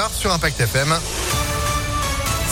9h sur Impact FM.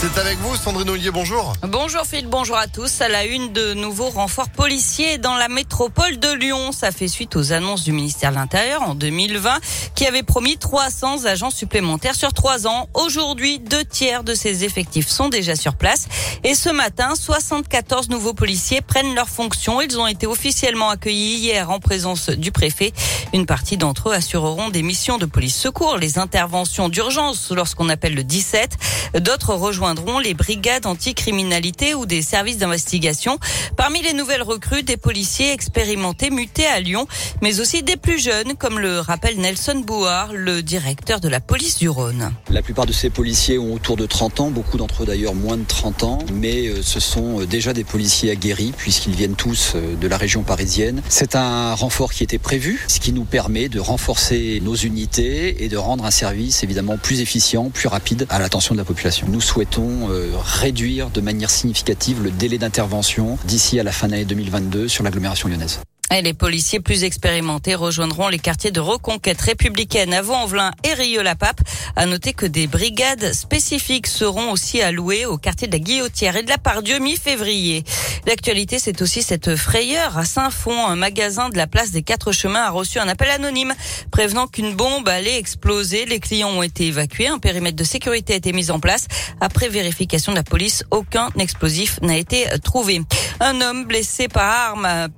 C'est avec vous, Sandrine Ollier, bonjour. Bonjour Phil, bonjour à tous. À la une de nouveaux renforts policiers dans la métropole de Lyon. Ça fait suite aux annonces du ministère de l'Intérieur en 2020 qui avait promis 300 agents supplémentaires sur trois ans. Aujourd'hui, deux tiers de ces effectifs sont déjà sur place. Et ce matin, 74 nouveaux policiers prennent leurs fonctions. Ils ont été officiellement accueillis hier en présence du préfet. Une partie d'entre eux assureront des missions de police secours, les interventions d'urgence lorsqu'on appelle le 17. D'autres rejoindront les brigades anticriminalité ou des services d'investigation. Parmi les nouvelles recrues, des policiers expérimentés mutés à Lyon, mais aussi des plus jeunes, comme le rappelle Nelson Bouard, le directeur de la police du Rhône. La plupart de ces policiers ont autour de 30 ans, beaucoup d'entre eux d'ailleurs moins de 30 ans, mais euh, ce sont euh, déjà des policiers aguerris puisqu'ils viennent tous euh, de la région parisienne. C'est un renfort qui était prévu, ce qui nous permet de renforcer nos unités et de rendre un service évidemment plus efficient, plus rapide à l'attention de la population. Nous souhaitons euh, réduire de manière significative le délai d'intervention d'ici à la fin de l'année 2022 sur l'agglomération lyonnaise? Et les policiers plus expérimentés rejoindront les quartiers de reconquête républicaine à Vaux-en-Velin et Rieux-la-Pape. À noter que des brigades spécifiques seront aussi allouées au quartier de la Guillotière et de la Pardieu mi-février. L'actualité, c'est aussi cette frayeur à Saint-Fond. Un magasin de la place des Quatre Chemins a reçu un appel anonyme prévenant qu'une bombe allait exploser. Les clients ont été évacués. Un périmètre de sécurité a été mis en place. Après vérification de la police, aucun explosif n'a été trouvé. Un homme blessé par arme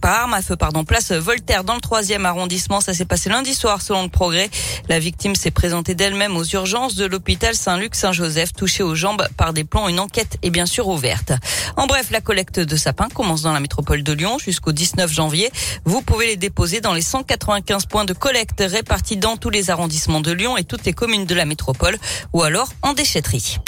par arme à feu, pardon, place Voltaire dans le troisième arrondissement. Ça s'est passé lundi soir selon le progrès. La victime s'est présentée d'elle-même aux urgences de l'hôpital Saint-Luc-Saint-Joseph, touchée aux jambes par des plombs. Une enquête est bien sûr ouverte. En bref, la collecte de sapins commence dans la métropole de Lyon jusqu'au 19 janvier. Vous pouvez les déposer dans les 195 points de collecte répartis dans tous les arrondissements de Lyon et toutes les communes de la métropole ou alors en déchetterie.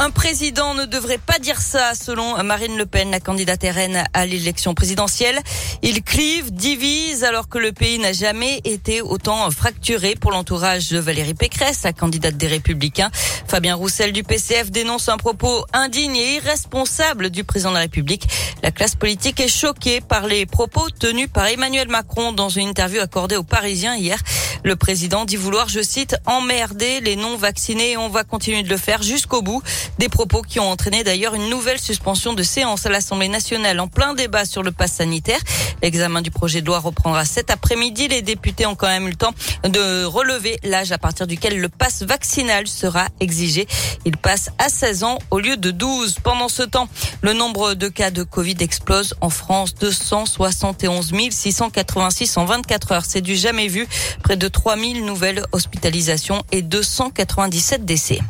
Un président ne devrait pas dire ça, selon Marine Le Pen, la candidate RN à l'élection présidentielle. Il clive, divise, alors que le pays n'a jamais été autant fracturé pour l'entourage de Valérie Pécresse, la candidate des Républicains. Fabien Roussel du PCF dénonce un propos indigne et irresponsable du président de la République. La classe politique est choquée par les propos tenus par Emmanuel Macron dans une interview accordée aux Parisiens hier. Le président dit vouloir, je cite, emmerder les non-vaccinés et on va continuer de le faire jusqu'au bout. Des propos qui ont entraîné d'ailleurs une nouvelle suspension de séance à l'Assemblée nationale en plein débat sur le pass sanitaire. L'examen du projet de loi reprendra cet après-midi. Les députés ont quand même eu le temps de relever l'âge à partir duquel le pass vaccinal sera exigé. Il passe à 16 ans au lieu de 12. Pendant ce temps, le nombre de cas de Covid explose en France. 271 686 en 24 heures. C'est du jamais vu. Près de 3000 nouvelles hospitalisations et 297 décès.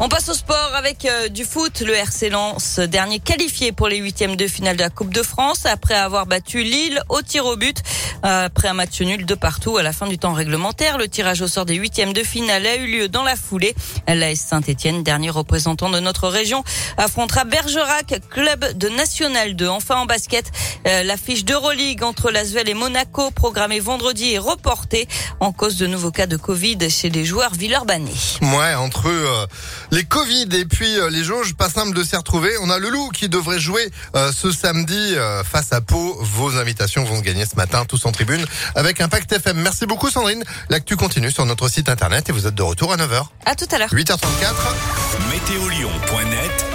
On passe au sport avec euh, du foot. Le RC Lens, dernier qualifié pour les huitièmes de finale de la Coupe de France, après avoir battu Lille au tir au but. Après un match nul de partout à la fin du temps réglementaire, le tirage au sort des huitièmes de finale a eu lieu dans la foulée. L'AS Saint-Etienne, dernier représentant de notre région, affrontera Bergerac, club de National 2. Enfin en basket, euh, l'affiche d'Euroleague entre Lasvel et Monaco, programmée vendredi, est reportée en cause de nouveaux cas de Covid chez les joueurs villeurbanais. Ouais, entre euh, les Covid et puis euh, les jauges, pas simple de s'y retrouver. On a le loup qui devrait jouer ce samedi face à Pau. Vos invitations vont gagner ce matin, tous en tribune, avec Impact FM. Merci beaucoup Sandrine. L'actu continue sur notre site internet et vous êtes de retour à 9h. À tout à l'heure. 8h34. Météolion.net